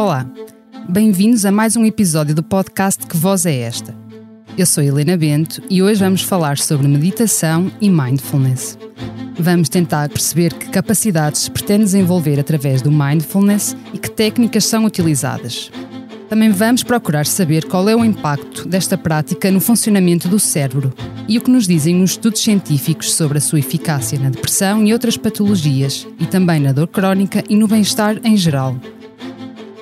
Olá, bem-vindos a mais um episódio do podcast Que Voz é Esta? Eu sou Helena Bento e hoje vamos falar sobre meditação e mindfulness. Vamos tentar perceber que capacidades pretende desenvolver através do mindfulness e que técnicas são utilizadas. Também vamos procurar saber qual é o impacto desta prática no funcionamento do cérebro e o que nos dizem os estudos científicos sobre a sua eficácia na depressão e outras patologias, e também na dor crónica e no bem-estar em geral.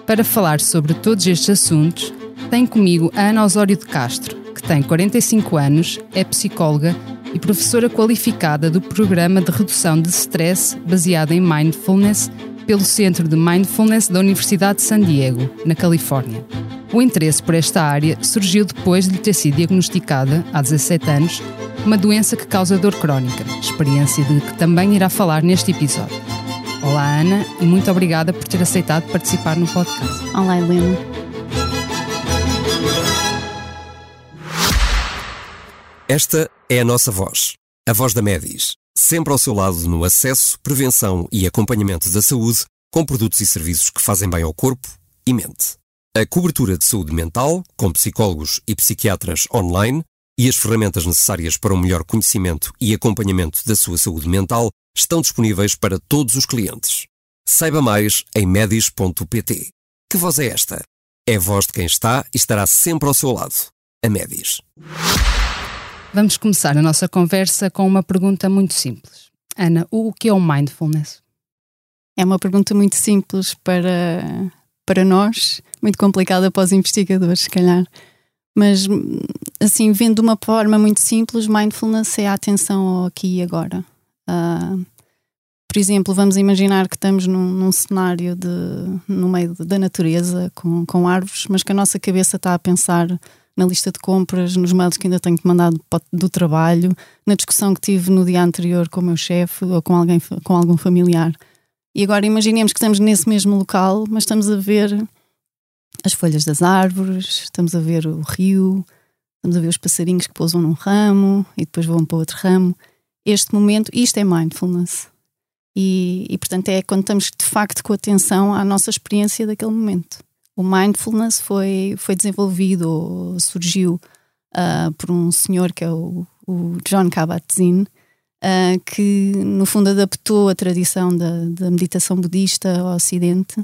Para falar sobre todos estes assuntos, tenho comigo a Ana Osório de Castro, que tem 45 anos, é psicóloga e professora qualificada do Programa de Redução de Stress baseado em Mindfulness pelo Centro de Mindfulness da Universidade de San Diego, na Califórnia. O interesse por esta área surgiu depois de lhe ter sido diagnosticada, há 17 anos, uma doença que causa dor crónica, experiência de que também irá falar neste episódio. Olá, Ana, e muito obrigada por ter aceitado participar no podcast. Olá, Helena. Esta é a nossa voz, a voz da Medis, sempre ao seu lado no acesso, prevenção e acompanhamento da saúde, com produtos e serviços que fazem bem ao corpo e mente. A cobertura de saúde mental, com psicólogos e psiquiatras online, e as ferramentas necessárias para um melhor conhecimento e acompanhamento da sua saúde mental estão disponíveis para todos os clientes. Saiba mais em medis.pt. Que voz é esta? É a voz de quem está e estará sempre ao seu lado. A Medis. Vamos começar a nossa conversa com uma pergunta muito simples. Ana, o que é o mindfulness? É uma pergunta muito simples para, para nós, muito complicada para os investigadores, se calhar. Mas, assim, vendo de uma forma muito simples, mindfulness é a atenção ao aqui e agora. Ah, por exemplo, vamos imaginar que estamos num, num cenário de, no meio da natureza, com, com árvores, mas que a nossa cabeça está a pensar na lista de compras, nos mails que ainda tenho que mandar do, do trabalho, na discussão que tive no dia anterior com o meu chefe ou com, alguém, com algum familiar. E agora imaginemos que estamos nesse mesmo local, mas estamos a ver as folhas das árvores, estamos a ver o rio, estamos a ver os passarinhos que pousam num ramo e depois voam para outro ramo. Este momento, isto é mindfulness. E, e portanto é quando estamos de facto com atenção à nossa experiência daquele momento. O mindfulness foi, foi desenvolvido ou surgiu uh, por um senhor que é o, o John Kabat-Zinn, uh, que no fundo adaptou a tradição da, da meditação budista ao Ocidente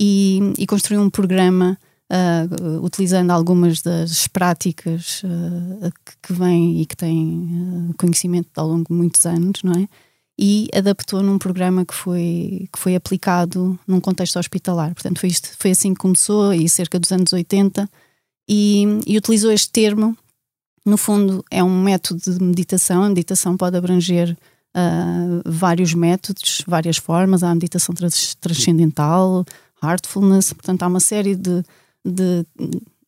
e, e construiu um programa uh, utilizando algumas das práticas que, que vêm e que têm conhecimento ao longo de muitos anos, não é? E adaptou num programa que foi, que foi aplicado num contexto hospitalar. Portanto, foi, isto, foi assim que começou, e cerca dos anos 80, e, e utilizou este termo. No fundo, é um método de meditação. A meditação pode abranger uh, vários métodos, várias formas. Há a meditação trans, transcendental, heartfulness, portanto, há uma série de, de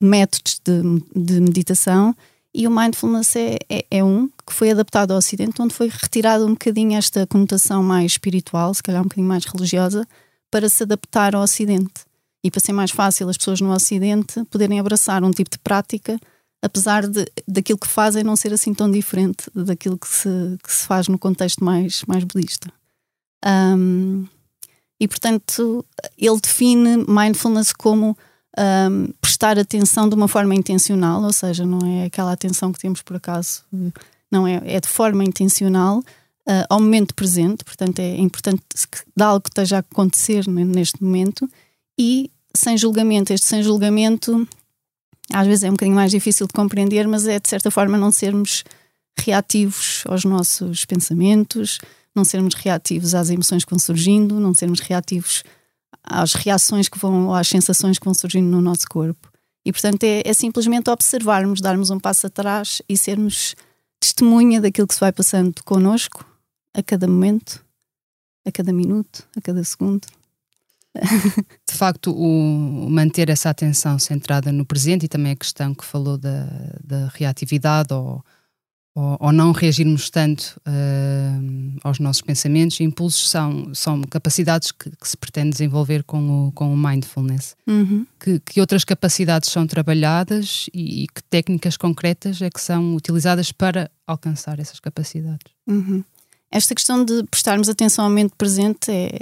métodos de, de meditação e o mindfulness é, é, é, um que foi adaptado ao Ocidente, onde foi retirado um bocadinho esta conotação mais espiritual, se calhar um bocadinho mais religiosa, para se adaptar ao Ocidente. E para ser mais fácil as pessoas no Ocidente poderem abraçar um tipo de prática, apesar de, daquilo que fazem não ser assim tão diferente daquilo que se, que se faz no contexto mais, mais budista. Um, e portanto, ele define mindfulness como um, prestar atenção de uma forma intencional, ou seja, não é aquela atenção que temos por acaso, não é, é de forma intencional uh, ao momento presente, portanto é importante que de algo que esteja a acontecer neste momento e sem julgamento. Este sem julgamento às vezes é um bocadinho mais difícil de compreender, mas é de certa forma não sermos reativos aos nossos pensamentos, não sermos reativos às emoções que vão surgindo, não sermos reativos às reações que vão, às sensações que vão surgindo no nosso corpo. E portanto é, é, simplesmente observarmos, darmos um passo atrás e sermos testemunha daquilo que se vai passando connosco a cada momento, a cada minuto, a cada segundo. De facto, o manter essa atenção centrada no presente e também a questão que falou da, da reatividade ou, ou, ou não reagirmos tanto uh, aos nossos pensamentos e impulsos são, são capacidades que, que, se pretende desenvolver com o, com o mindfulness. Uhum. Que, que, outras capacidades são trabalhadas e, e, que técnicas concretas é que são utilizadas para alcançar essas capacidades? Uhum. Esta questão de prestarmos atenção ao momento presente é,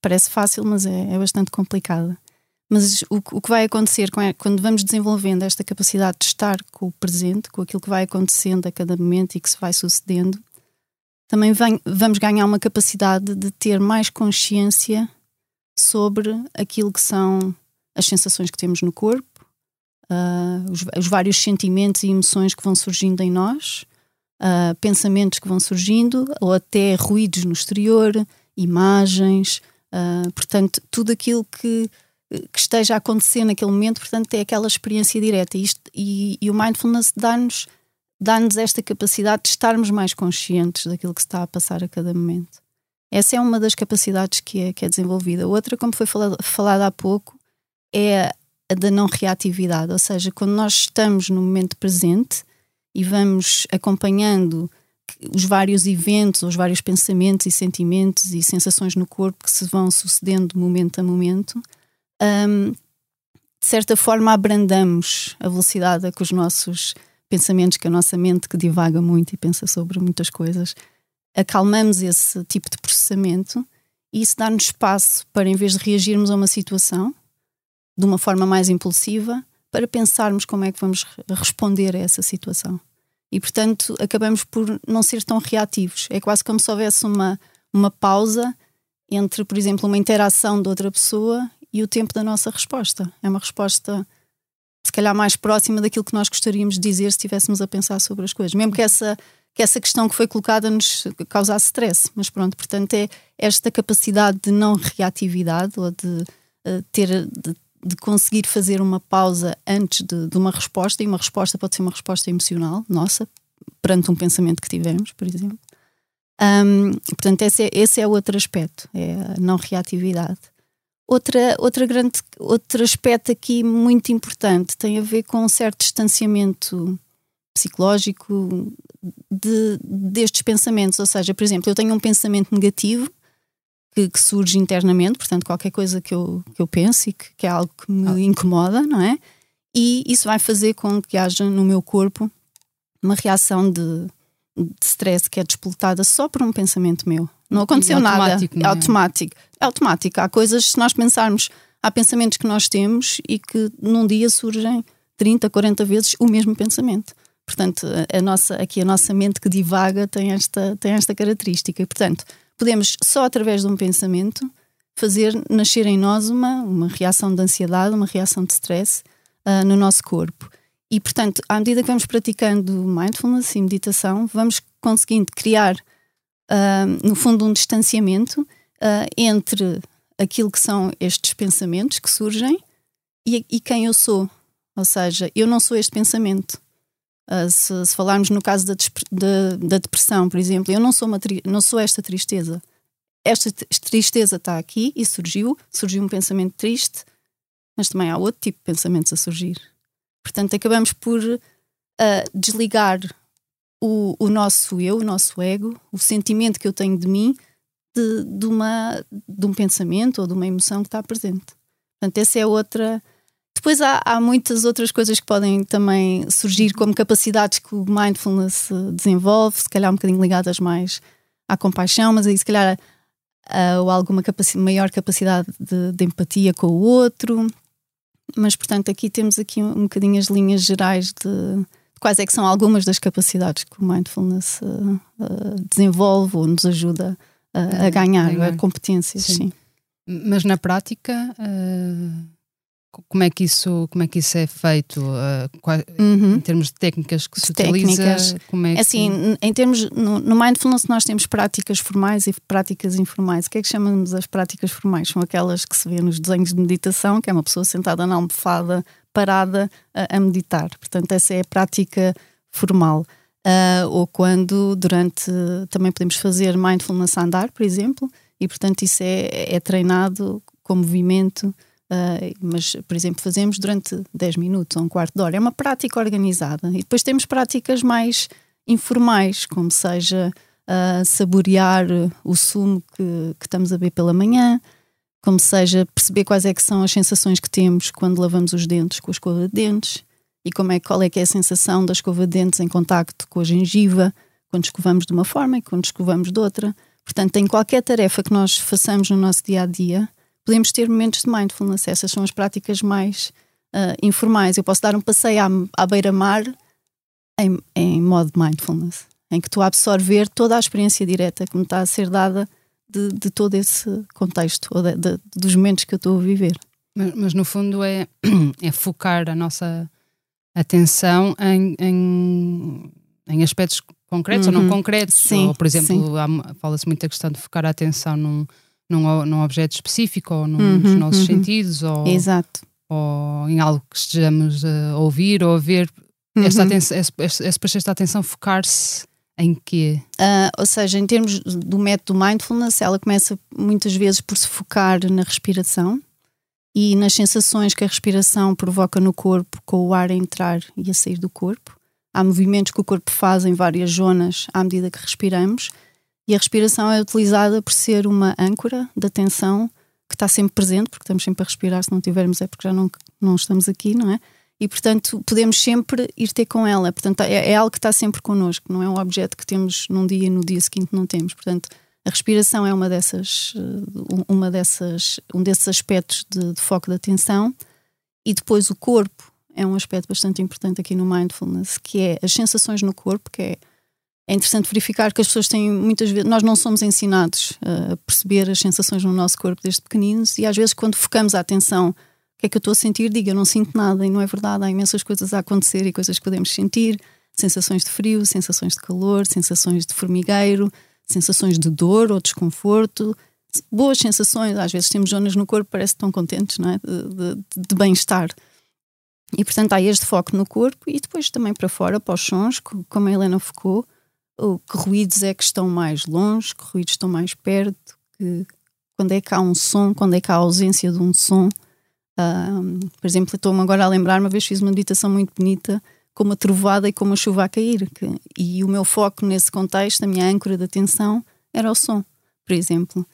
parece fácil, mas é, é bastante complicada. Mas o, o, que vai acontecer quando vamos desenvolvendo esta capacidade de estar com o presente, com aquilo que vai acontecendo a cada momento e que se vai sucedendo, também vem, vamos ganhar uma capacidade de ter mais consciência sobre aquilo que são as sensações que temos no corpo, uh, os, os, vários sentimentos e emoções que vão surgindo em nós, uh, pensamentos que vão surgindo, ou até ruídos no exterior, imagens, Uh, portanto, tudo aquilo que, que esteja a acontecer naquele momento, portanto, é aquela experiência direta. E, isto, e, e o mindfulness dá-nos dá-nos esta capacidade de estarmos mais conscientes daquilo que se está a passar a cada momento. Essa é uma das capacidades que é, que é desenvolvida. Outra, como foi falado, falado há pouco, é a da não reatividade, ou seja, quando nós estamos no momento presente e vamos acompanhando os vários eventos, os vários pensamentos e sentimentos e sensações no corpo que se vão sucedendo momento a momento, um, de certa forma abrandamos a velocidade a que os nossos pensamentos, que a nossa mente que divaga muito e pensa sobre muitas coisas, acalmamos esse tipo de processamento e isso dá-nos espaço para, em vez de reagirmos a uma situação de uma forma mais impulsiva, para pensarmos como é que vamos responder a essa situação e, portanto, acabamos por não ser tão reativos. É quase como se houvesse uma, uma pausa entre, por exemplo, uma interação de outra pessoa e o tempo da nossa resposta. É uma resposta, se calhar, mais próxima daquilo que nós gostaríamos de dizer se estivéssemos a pensar sobre as coisas. Mesmo que essa, que essa questão que foi colocada nos causasse stress. Mas pronto, portanto, é esta capacidade de não reatividade ou de uh, ter. De, de conseguir fazer uma pausa antes de, de, uma resposta, e uma resposta pode ser uma resposta emocional, nossa, perante um pensamento que tivemos, por exemplo. Um, portanto, esse é, esse é outro aspecto, é a não reatividade. Outra, outra grande, outro aspecto aqui muito importante tem a ver com um certo distanciamento psicológico de, destes pensamentos. Ou seja, por exemplo, eu tenho um pensamento negativo que, que, surge internamente, portanto, qualquer coisa que eu, que eu pense e que, que é algo que me ah. incomoda, não é? E isso vai fazer com que haja no meu corpo uma reação de, de stress que é despoltada só por um pensamento meu. Não aconteceu nada. Não é? automático. É automático. Há coisas, se nós pensarmos, há pensamentos que nós temos e que num dia surgem 30, 40 vezes o mesmo pensamento. Portanto, a nossa, aqui a nossa mente que divaga tem esta, tem esta característica. E, portanto, podemos, só através de um pensamento, fazer nascer em nós uma, uma reação de ansiedade, uma reação de stress uh, no nosso corpo. E, portanto, à medida que vamos praticando mindfulness e meditação, vamos conseguindo criar, uh, no fundo, um distanciamento uh, entre aquilo que são estes pensamentos que surgem e, e, quem eu sou. Ou seja, eu não sou este pensamento. Uh, se, se, falarmos no caso da, da, da, depressão, por exemplo, eu não sou, uma não sou esta tristeza. Esta tristeza está aqui e surgiu, surgiu um pensamento triste, mas também há outro tipo de pensamentos a surgir. Portanto, acabamos por uh, desligar o, o, nosso eu, o nosso ego, o sentimento que eu tenho de mim, de, de, uma, de um pensamento ou de uma emoção que está presente. Portanto, essa é outra depois há, há, muitas outras coisas que podem também surgir como capacidades que o mindfulness desenvolve, se calhar um bocadinho ligadas mais à compaixão, mas aí se calhar uh, ou alguma capaci maior capacidade de, de, empatia com o outro. Mas portanto aqui temos aqui um, um bocadinho as linhas gerais de, quais é que são algumas das capacidades que o mindfulness uh, uh, desenvolve ou nos ajuda a ganhar, a competências. Sim. sim. Mas na prática como é que isso, como é, que isso é feito? Uh, qual, uhum. Em termos de técnicas que se técnicas, utiliza? Como é, é assim, que... em termos, no, no, Mindfulness nós temos práticas formais e práticas informais. O que é que chamamos as práticas formais? São aquelas que se vê nos desenhos de meditação, que é uma pessoa sentada na almofada, parada a, a meditar. Portanto, essa é a prática formal. Uh, ou quando durante também podemos fazer mindfulness a andar, por exemplo, e portanto isso é, é treinado com movimento, uh, mas por exemplo fazemos durante 10 minutos ou um quarto de hora. É uma prática organizada. E depois temos práticas mais informais, como seja uh, saborear o sumo que, que estamos a beber pela manhã, como seja perceber quais é que são as sensações que temos quando lavamos os dentes com a escova de dentes e como é, qual é que é a sensação da escova de dentes em contacto com a gengiva, quando escovamos de uma forma e quando escovamos de outra. Portanto, em qualquer tarefa que nós façamos no nosso dia a dia, podemos ter momentos de mindfulness. Essas são as práticas mais uh, informais. Eu posso dar um passeio à, à beira-mar em, em modo mindfulness, em que estou a absorver toda a experiência direta que me está a ser dada de, de todo esse contexto, ou de, de, dos momentos que eu estou a viver. Mas, mas, no fundo é, é focar a nossa atenção em, em, em aspectos concretos uhum. ou não uhum. concretos. Sim, ou, por exemplo, fala-se muito a questão de focar a atenção num, num, num objeto específico ou num, uhum, nos nossos uhum. sentidos ou, ou em algo que estejamos a ouvir ou a ver. Esta, uhum. atenção, esta, esta atenção focar-se em quê? Uh, ou seja, em termos do método mindfulness, ela começa muitas vezes por se focar na respiração e nas sensações que a respiração provoca no corpo com o ar a entrar e a sair do corpo. Há movimentos que o corpo faz em várias zonas à medida que respiramos e a respiração é utilizada por ser uma âncora de atenção que está sempre presente, porque estamos sempre a respirar, se não tivermos é porque já não, não estamos aqui, não é? E portanto podemos sempre ir ter com ela. Portanto, é, é algo que está sempre connosco, não é um objeto que temos num dia e no dia seguinte não temos. Portanto, a respiração é uma dessas, eh, uma dessas, um desses aspectos de, de foco de atenção e depois o corpo é um aspecto bastante importante aqui no mindfulness, que é as sensações no corpo, que é é interessante verificar que as pessoas têm muitas vezes, nós não somos ensinados a perceber as sensações no nosso corpo desde pequeninos e às vezes quando focamos a atenção, o que é que eu estou a sentir? Diga, eu não sinto nada e não é verdade, há imensas coisas a acontecer e coisas que podemos sentir, sensações de frio, sensações de calor, sensações de formigueiro, sensações de dor ou desconforto, boas sensações. Às vezes temos zonas no corpo que parecem tão contentes, não é? De, de, de bem-estar. E portanto há este foco no corpo e depois também para fora, para os sons, como a Helena focou, que ruídos é que estão mais longe, que ruídos estão mais perto, que, quando é que há um som, quando é que há ausência de um som. Por exemplo, estou-me agora a lembrar, uma vez fiz uma meditação muito bonita com uma trovada e com uma chuva a cair. Que, e o meu foco nesse contexto, a minha âncora de atenção, era o som, por exemplo.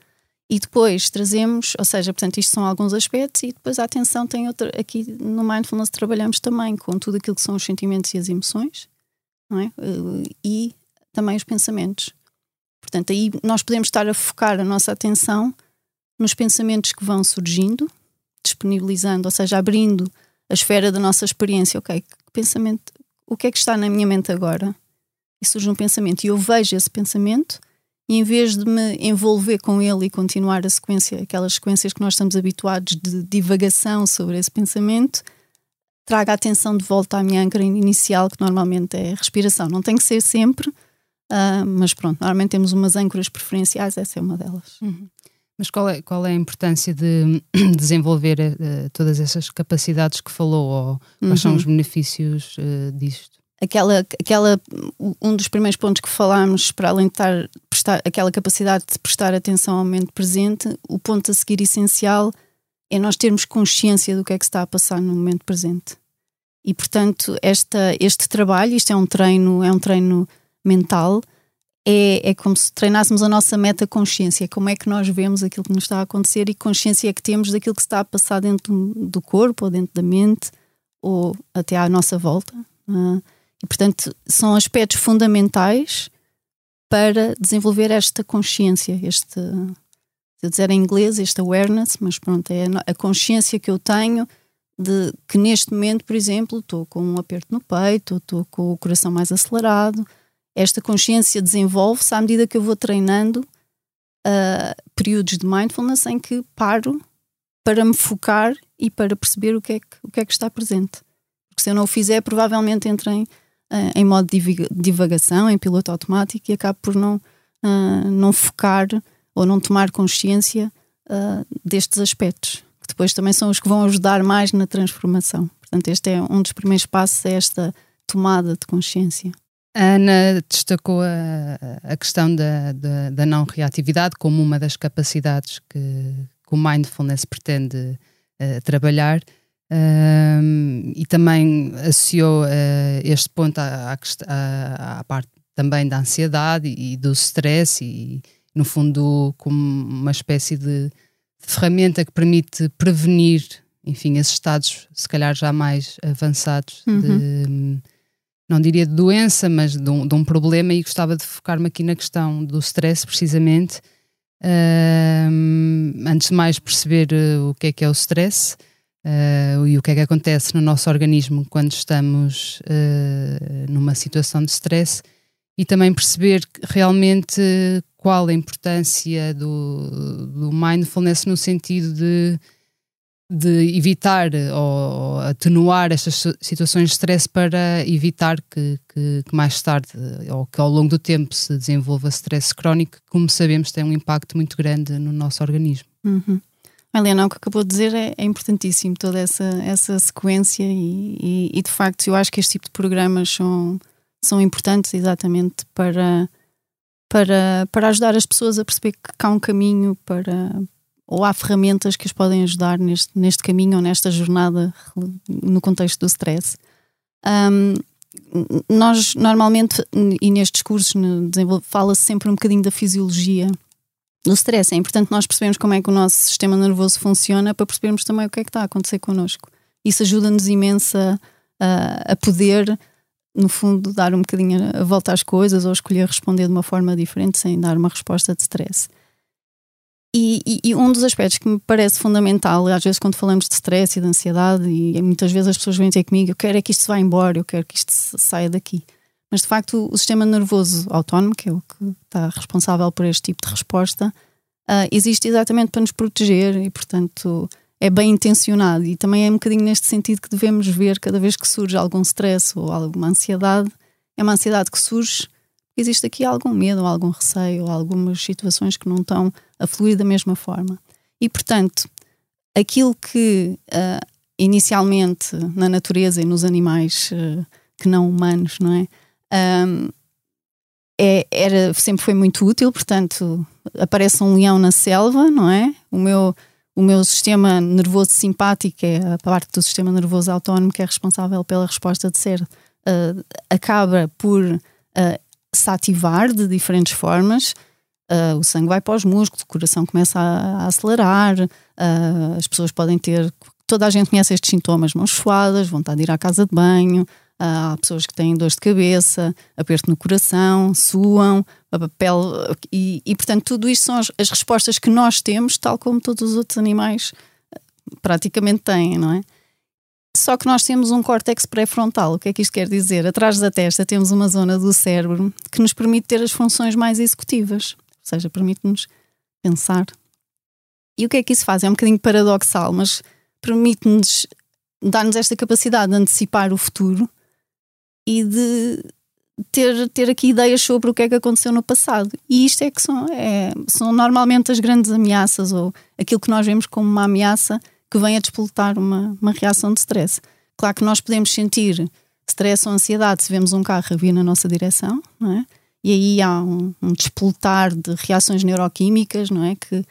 E depois trazemos, ou seja, portanto, isto são alguns aspectos, e depois a atenção tem outra. Aqui no Mindfulness trabalhamos também com tudo aquilo que são os sentimentos e as emoções, não é? E também os pensamentos. Portanto, aí nós podemos estar a focar a nossa atenção nos pensamentos que vão surgindo, disponibilizando, ou seja, abrindo a esfera da nossa experiência. Ok, pensamento, o que é que está na minha mente agora? E surge um pensamento e eu vejo esse pensamento e em vez de me envolver com ele e continuar a sequência, aquelas sequências que nós estamos habituados de divagação sobre esse pensamento, traga a atenção de volta à minha âncora inicial, que normalmente é a respiração. Não tem que ser sempre, uh, mas pronto, normalmente temos umas âncoras preferenciais, essa é uma delas. Uhum. Mas qual é, qual é a importância de desenvolver uh, todas essas capacidades que falou? Ou quais uhum. são os benefícios uh, disto? Aquela, aquela, um dos primeiros pontos que falámos, para além de estar, prestar, aquela capacidade de prestar atenção ao momento presente, o ponto a seguir essencial é nós termos consciência do que é que está a passar no momento presente. E portanto, esta, este trabalho, isto é um treino, é um treino mental, é, é como se treinássemos a nossa meta consciência, como é que nós vemos aquilo que nos está a acontecer e consciência é que temos daquilo que está a passar dentro do corpo ou dentro da mente ou até à nossa volta. Uh, e portanto são aspectos fundamentais para desenvolver esta consciência, este, se eu dizer em inglês, este awareness, mas pronto, é a consciência que eu tenho de que neste momento, por exemplo, estou com um aperto no peito, estou com o coração mais acelerado, esta consciência desenvolve-se à medida que eu vou treinando uh, períodos de mindfulness em que paro para me focar e para perceber o que é que, o que, é que está presente. Porque se eu não o fizer, provavelmente entro em, uh, em modo de divagação, em piloto automático e acabo por não, uh, não focar ou não tomar consciência destes aspectos, que depois também são os que vão ajudar mais na transformação. Portanto, este é um dos primeiros passos, é esta tomada de consciência. A Ana destacou a, a questão da, da, da, não reatividade como uma das capacidades que, que o mindfulness pretende uh, trabalhar um, e também associou uh, este ponto à, à, à, parte também da ansiedade e, e do stress e, no fundo, como uma espécie de ferramenta que permite prevenir, enfim, esses estados, se calhar já mais avançados, uhum. de, não diria de doença, mas de um, de um problema, e gostava de focar-me aqui na questão do stress, precisamente. Uh, antes de mais, perceber uh, o que é que é o stress uh, e o que é que acontece no nosso organismo quando estamos eh, numa situação de stress e também perceber realmente qual a importância do, do mindfulness no sentido de, de evitar ou atenuar estas situações de stress para evitar que, que, que, mais tarde ou que ao longo do tempo se desenvolva stress crónico, que, como sabemos, tem um impacto muito grande no nosso organismo. Uhum. Helena, o que acabou de dizer é, é importantíssimo, toda essa, essa sequência, e, e, e, de facto eu acho que este tipo de programas são, são importantes exatamente para, para, para ajudar as pessoas a perceber que há um caminho para ou há ferramentas que as podem ajudar neste, neste caminho ou nesta jornada no contexto do stress. Um, nós normalmente, e nestes cursos, fala-se sempre um bocadinho da fisiologia do stress. É importante nós percebermos como é que o nosso sistema nervoso funciona para percebermos também o que é que está a acontecer connosco. Isso ajuda-nos imenso a, a, poder no fundo, dar um bocadinho a volta às coisas ou escolher responder de uma forma diferente sem dar uma resposta de stress. E, e, e, um dos aspectos que me parece fundamental, às vezes quando falamos de stress e de ansiedade, e muitas vezes as pessoas vêm ter comigo, eu quero é que isto vá embora, eu quero que isto saia daqui. Mas de facto o sistema nervoso autónomo, que é o que está responsável por este tipo de resposta, uh, existe exatamente para nos proteger e portanto é bem intencionado e também é um bocadinho neste sentido que devemos ver cada vez que surge algum stress ou alguma ansiedade, é uma ansiedade que surge, existe aqui algum medo, algum receio, algumas situações que não estão a fluir da mesma forma. E portanto, aquilo que uh, inicialmente na natureza e nos animais uh, que não humanos, não é? Um, é, era, sempre foi muito útil, portanto, aparece um leão na selva, não é? O meu o meu sistema nervoso simpático, é a parte do sistema nervoso autónomo que é responsável pela resposta de ser, uh, acaba por uh, se ativar de diferentes formas. Uh, o sangue vai para os músculos, o coração começa a, a acelerar, as pessoas podem ter. Toda a gente conhece estes sintomas: mãos suadas, vontade de ir à casa de banho, há pessoas que têm dores de cabeça, aperto no coração, suam, a pele. E, e portanto, tudo isto são as, as, respostas que nós temos, tal como todos os outros animais praticamente têm, não é? Só que nós temos um córtex pré-frontal. O que é que isto quer dizer? Atrás da testa temos uma zona do cérebro que nos permite ter as funções mais executivas, seja, permite-nos pensar. E o que é que isso faz? É um bocadinho paradoxal, mas permite-nos dar-nos esta capacidade de antecipar o futuro e de ter, ter aqui ideias sobre o que é que aconteceu no passado. E isto é que são, é, são normalmente as grandes ameaças ou aquilo que nós vemos como uma ameaça que vem a despoltar uma, uma reação de stress. Claro que nós podemos sentir stress ou ansiedade se vemos um carro a vir na nossa direção, não é? E aí há um, um despoltar de reações neuroquímicas, não é? Que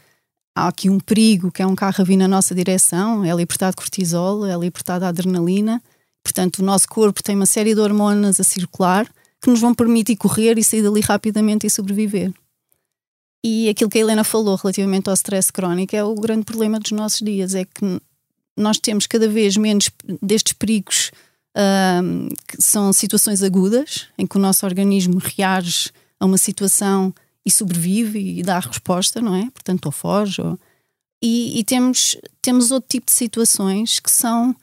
há aqui um perigo que é um carro a vir na nossa direção, é libertado cortisol, é libertado adrenalina, Portanto, o nosso corpo tem uma série de hormonas a circular que nos vão permitir correr e sair dali rapidamente e sobreviver. E aquilo que a Helena falou relativamente ao stress crónico é o grande problema dos nossos dias, é que nós temos cada vez menos destes perigos um, que são situações agudas, em que o nosso organismo reage a uma situação e sobrevive e dá a resposta, não é? Portanto, ou foge. Ou... E, e temos, temos outro tipo de situações que são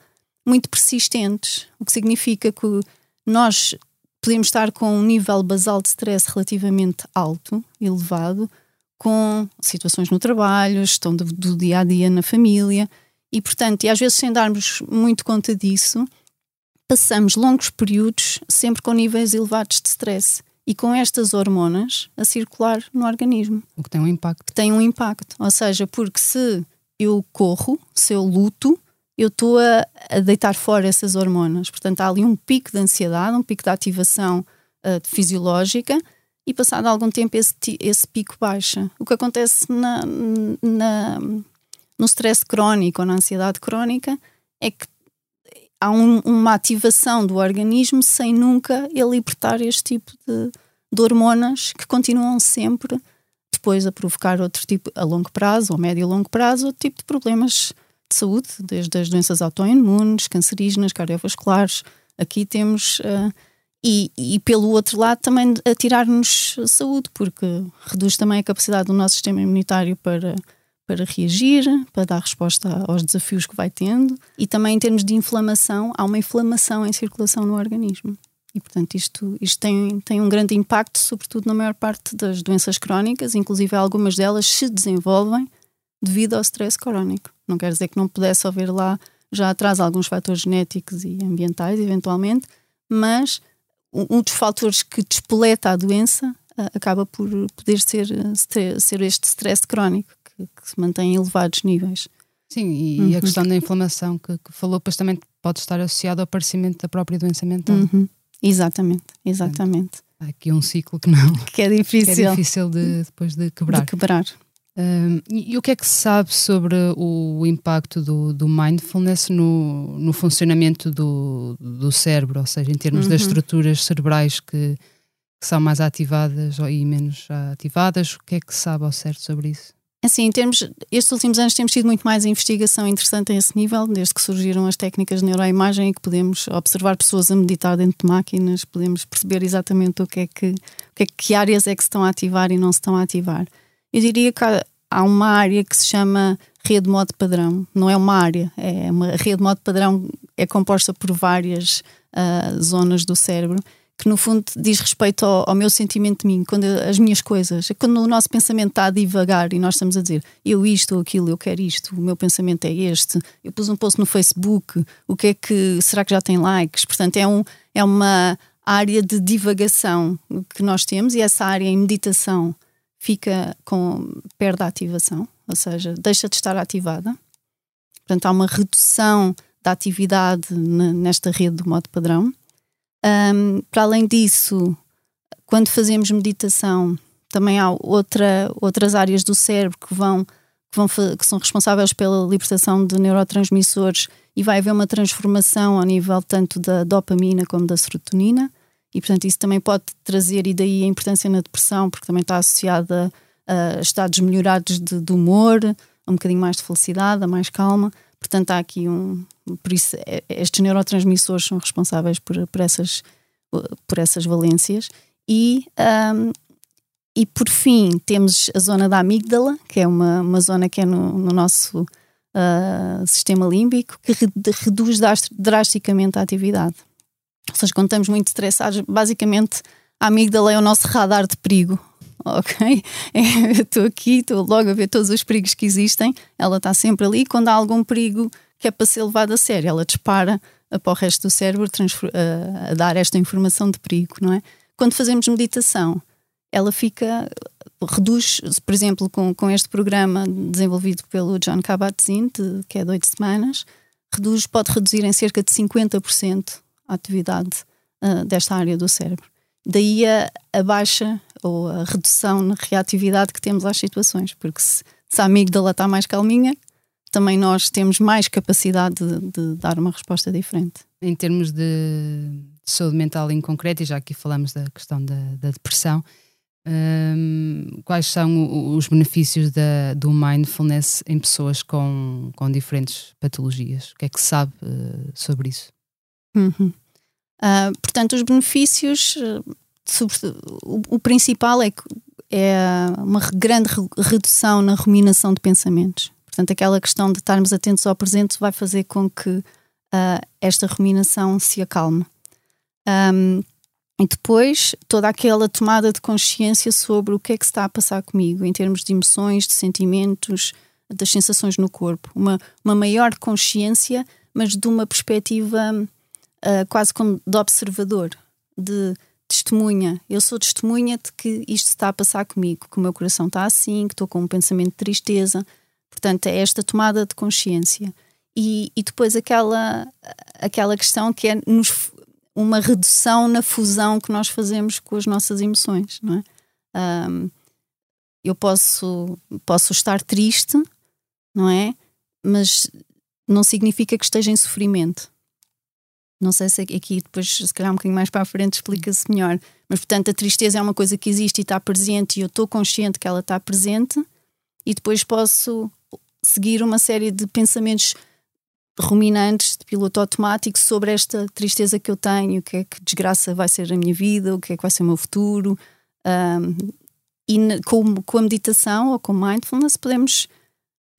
muito persistentes, o que significa que nós podemos estar com um nível basal de stress relativamente alto, elevado, com situações no trabalho, gestão do, do dia a dia na família, e portanto, e às vezes sem darmos muito conta disso, passamos longos períodos sempre com níveis elevados de stress e com estas hormonas a circular no organismo. O que tem um impacto. Que tem um impacto. Ou seja, porque se eu corro, se eu luto, eu estou a, a, deitar fora essas hormonas. Portanto, há ali um pico de ansiedade, um pico de ativação uh, fisiológica e passado algum tempo esse, esse pico baixa. O que acontece na, na, no stress crónico ou na ansiedade crónica é que há um, uma ativação do organismo sem nunca ele libertar este tipo de, de hormonas que continuam sempre depois a provocar outro tipo, a longo prazo ou médio e longo prazo, outro tipo de problemas de saúde, desde as doenças autoimunes, cancerígenas, cardiovasculares. Aqui temos. Uh, e, e, pelo outro lado também a tirar-nos saúde, porque reduz também a capacidade do nosso sistema imunitário para, para reagir, para dar resposta aos desafios que vai tendo, e também em termos de inflamação, há uma inflamação em circulação no organismo. E, portanto, isto, isto tem, tem um grande impacto, sobretudo na maior parte das doenças crónicas, inclusive algumas delas se desenvolvem devido ao stress crónico. Não quer dizer que não pudesse haver lá já atrás alguns fatores genéticos e ambientais, eventualmente, mas um dos fatores que despoleta a doença uh, acaba por poder ser, ser este stress crónico, que, que, se mantém em elevados níveis. Sim, e, uhum. a questão da inflamação que, que, falou, depois também pode estar associado ao aparecimento da própria doença mental. Uhum. Exatamente, exatamente. Há aqui um ciclo que não. Que é difícil. Que é difícil de, depois de quebrar. De quebrar e, e, o que é que se sabe sobre o impacto do, do mindfulness no, no, funcionamento do, do cérebro, ou seja, em termos uhum. das estruturas cerebrais que, que, são mais ativadas e menos ativadas? O que é que se sabe ao certo sobre isso? Assim, em termos, estes últimos anos temos tido muito mais investigação interessante a esse nível, desde que surgiram as técnicas de neuroimagem e que podemos observar pessoas a meditar dentro de máquinas, podemos perceber exatamente o que é que, que, é que áreas é que se estão a ativar e não se estão a ativar. Eu diria que há uma área que se chama rede modo padrão. Não é uma área, é uma rede modo padrão é composta por várias uh, zonas do cérebro que no fundo diz respeito ao, ao, meu sentimento de mim, quando as minhas coisas, quando o nosso pensamento está a divagar e nós estamos a dizer eu isto ou aquilo, eu quero isto, o meu pensamento é este, eu pus um post no Facebook, o que é que será que já tem likes? Portanto, é, um, é uma área de divagação que nós temos e essa área em meditação fica com perde a ativação, ou seja, deixa de estar ativada. Portanto, há uma redução da atividade nesta rede do modo padrão. Um, para além disso, quando fazemos meditação, também há outra, outras áreas do cérebro que vão, que vão que são responsáveis pela libertação de neurotransmissores e vai haver uma transformação ao nível tanto da dopamina como da serotonina e portanto isso também pode trazer, e daí a importância na depressão, porque também está associada a estados melhorados de, de humor, a um bocadinho mais de felicidade, a mais calma. Portanto, há aqui um. Por isso, é, estes neurotransmissores são responsáveis por, por, essas, por essas valências. E, um, e por fim, temos a zona da amígdala, que é uma, uma zona que é no, no nosso uh, sistema límbico, que reduz drasticamente a atividade. Ou seja, quando estamos muito estressados, basicamente a amígdala é o nosso radar de perigo. Ok? É, estou aqui, estou logo a ver todos os perigos que existem, ela está sempre ali. Quando há algum perigo que é para ser levado a sério, ela dispara para o resto do cérebro a, a dar esta informação de perigo, não é? Quando fazemos meditação, ela fica reduz, por exemplo, com, com este programa desenvolvido pelo John Kabat-Zinn, que é de oito semanas, reduz, pode reduzir em cerca de 50% a atividade uh, desta área do cérebro. Daí a, a, baixa ou a redução na reatividade que temos às situações, porque se, se a amígdala está mais calminha, também nós temos mais capacidade de, de dar uma resposta diferente. Em termos de, de, saúde mental em concreto, e já aqui falamos da questão da, da depressão, um, quais são os benefícios da, do mindfulness em pessoas com, com diferentes patologias? O que é que se sabe uh, sobre isso? Uhum. Uh, portanto, os benefícios, sobre, o, o, principal é que é uma grande redução na ruminação de pensamentos. Portanto, aquela questão de estarmos atentos ao presente vai fazer com que uh, esta ruminação se acalme. Um, e depois, toda aquela tomada de consciência sobre o que é que está a passar comigo, em termos de emoções, de sentimentos, das sensações no corpo. Uma, uma maior consciência, mas de uma perspectiva uh, quase como de observador, de testemunha. Eu sou testemunha de que isto está a passar comigo, que o meu coração está assim, que estou com um pensamento de tristeza. Portanto, é esta tomada de consciência. E, e depois aquela, aquela questão que é nos uma redução na fusão que nós fazemos com as nossas emoções, não é? Um, eu posso, posso estar triste, não é? Mas não significa que esteja em sofrimento. Não sei se aqui depois, se calhar um bocadinho mais para a frente, explica-se melhor. Mas, portanto, a tristeza é uma coisa que existe e está presente e eu estou consciente que ela está presente e depois posso seguir uma série de pensamentos ruminantes de piloto automático sobre esta tristeza que eu tenho, o que é que desgraça vai ser a minha vida, o que é que vai ser o meu futuro. Um, e com, com a meditação ou com mindfulness podemos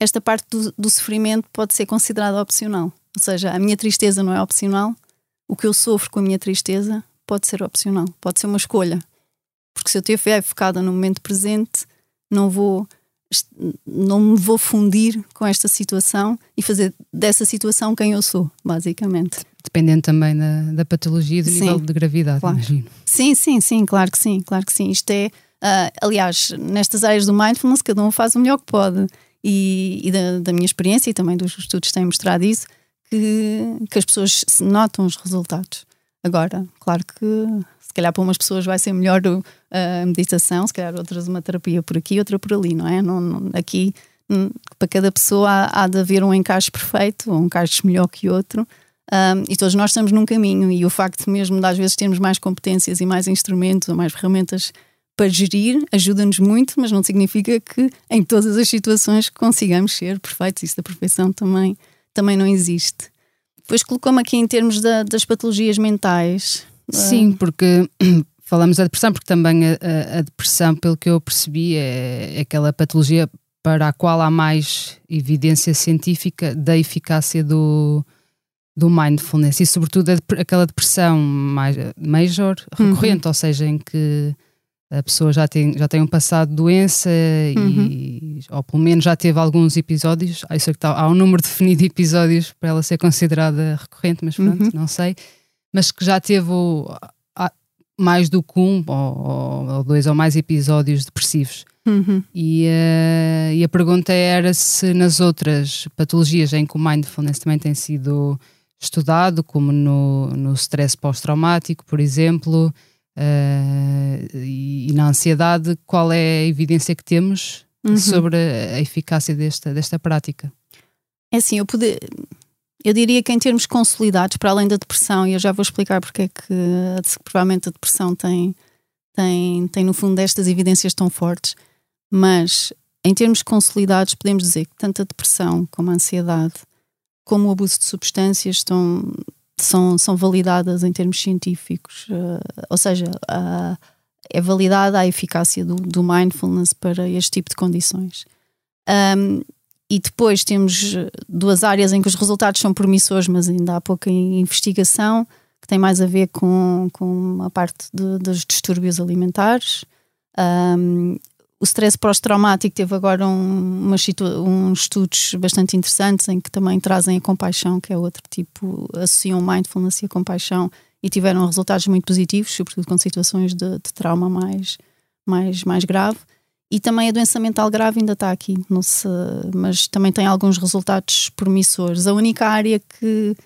esta parte do, do, sofrimento pode ser considerada opcional. Ou seja, a minha tristeza não é opcional, o que eu sofro com a minha tristeza pode ser opcional, pode ser uma escolha. Porque se eu estiver focada no momento presente, não vou não me vou fundir com esta situação e fazer dessa situação quem eu sou, basicamente. Dependendo também da, da patologia e do sim, nível de gravidade, claro. imagino. Sim, sim, sim, claro que sim, claro que sim. Isto é, uh, aliás, nestas áreas do mindfulness, cada um faz o melhor que pode. E, e da, da, minha experiência e também dos estudos têm mostrado isso, que, que as pessoas notam os resultados. Agora, claro que calhar para umas pessoas vai ser melhor a meditação, se calhar outras uma terapia por aqui, outra por ali, não é? Não, não, aqui, hum, para cada pessoa há, há, de haver um encaixe perfeito, um encaixe melhor que outro. Um, e todos nós estamos num caminho, e o facto mesmo de às vezes termos mais competências e mais instrumentos ou mais ferramentas para gerir ajuda-nos muito, mas não significa que em todas as situações consigamos ser perfeitos. Isso da perfeição também, também não existe. Depois colocou-me aqui em termos da, das patologias mentais. Sim, porque falamos da depressão, porque também a, a, depressão, pelo que eu percebi, é, é, aquela patologia para a qual há mais evidência científica da eficácia do, do mindfulness e, sobretudo, aquela depressão mais, major, uhum. recorrente, uhum. ou seja, em que a pessoa já tem, já tem um passado de doença uhum. e, ou pelo menos já teve alguns episódios. Há, isso é que tá, há um número definido de episódios para ela ser considerada recorrente, mas pronto, uhum. não sei mas que já teve mais do que um ou, ou dois ou mais episódios depressivos. Uhum. E, uh, e, a pergunta era se nas outras patologias em que o mindfulness também tem sido estudado, como no, no stress pós-traumático, por exemplo, uh, e, e, na ansiedade, qual é a evidência que temos uhum. sobre a eficácia desta, desta prática? É assim, eu poder, eu diria que em termos consolidados, para além da depressão, e eu já vou explicar porque é que provavelmente a depressão tem, tem, tem no fundo estas evidências tão fortes, mas em termos consolidados podemos dizer que tanto a depressão como a ansiedade, como o abuso de substâncias estão, são, são validadas em termos científicos, uh, ou seja, é validada a eficácia do, do mindfulness para este tipo de condições. Um, e depois temos eh, duas áreas em que os resultados são promissores, mas ainda há pouca investigação, que tem mais a ver com, com a parte de, dos distúrbios alimentares. Um, o stress pós-traumático teve agora um, uns estudos bastante interessantes em que também trazem a compaixão, que é outro tipo, associam mindfulness e a compaixão e tiveram resultados muito positivos, sobretudo com situações de, de trauma mais, mais, mais grave. E também a doença mental grave ainda está aqui, não se, mas também tem alguns resultados promissores. A única área que,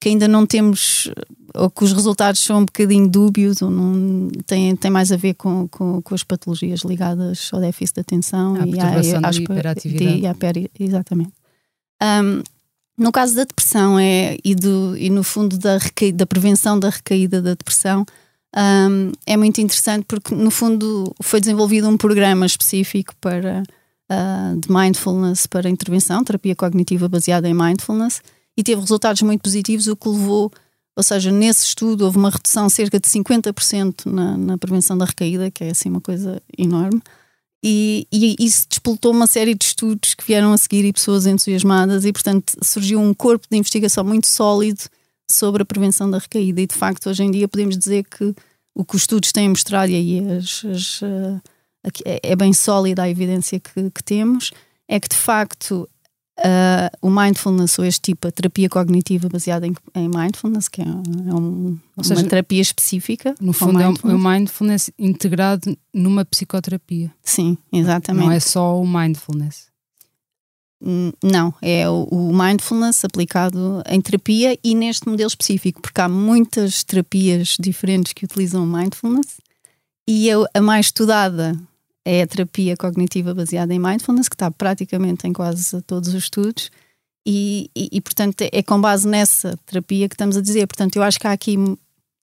que ainda não temos, ou que os resultados são um bocadinho dúbios, ou não, tem, tem mais a ver com, com, com as patologias ligadas ao déficit de atenção a e, à, à, hiperatividade. E à, exatamente. Um, no caso da depressão é, e, do, e no fundo da, da prevenção da recaída da depressão, um, é muito interessante porque, no fundo, foi desenvolvido um programa específico para uh, de mindfulness para intervenção, terapia cognitiva baseada em mindfulness, e teve resultados muito positivos, o que levou, ou seja, nesse estudo houve uma redução cerca de 50% na, na prevenção da recaída, que é assim uma coisa enorme. E, e, isso despoltou uma série de estudos que vieram a seguir e pessoas entusiasmadas, e portanto surgiu um corpo de investigação muito sólido sobre a prevenção da recaída. E de facto, hoje em dia, podemos dizer que o que os estudos têm mostrado, e aí as, as, uh, é bem sólida a evidência que, que temos, é que de facto uh, o mindfulness ou este tipo, a terapia cognitiva baseada em, em mindfulness, que é, é um, seja, uma terapia específica. No fundo, mindfulness. é o mindfulness integrado numa psicoterapia. Sim, exatamente. Não é só o mindfulness. Hum, não, é o, o mindfulness aplicado em terapia e neste modelo específico, porque há muitas terapias diferentes que utilizam mindfulness e eu, a mais estudada é a terapia cognitiva baseada em mindfulness, que está praticamente em quase todos os estudos. E, e, e, portanto é com base nessa terapia que estamos a dizer. Portanto, eu acho que há aqui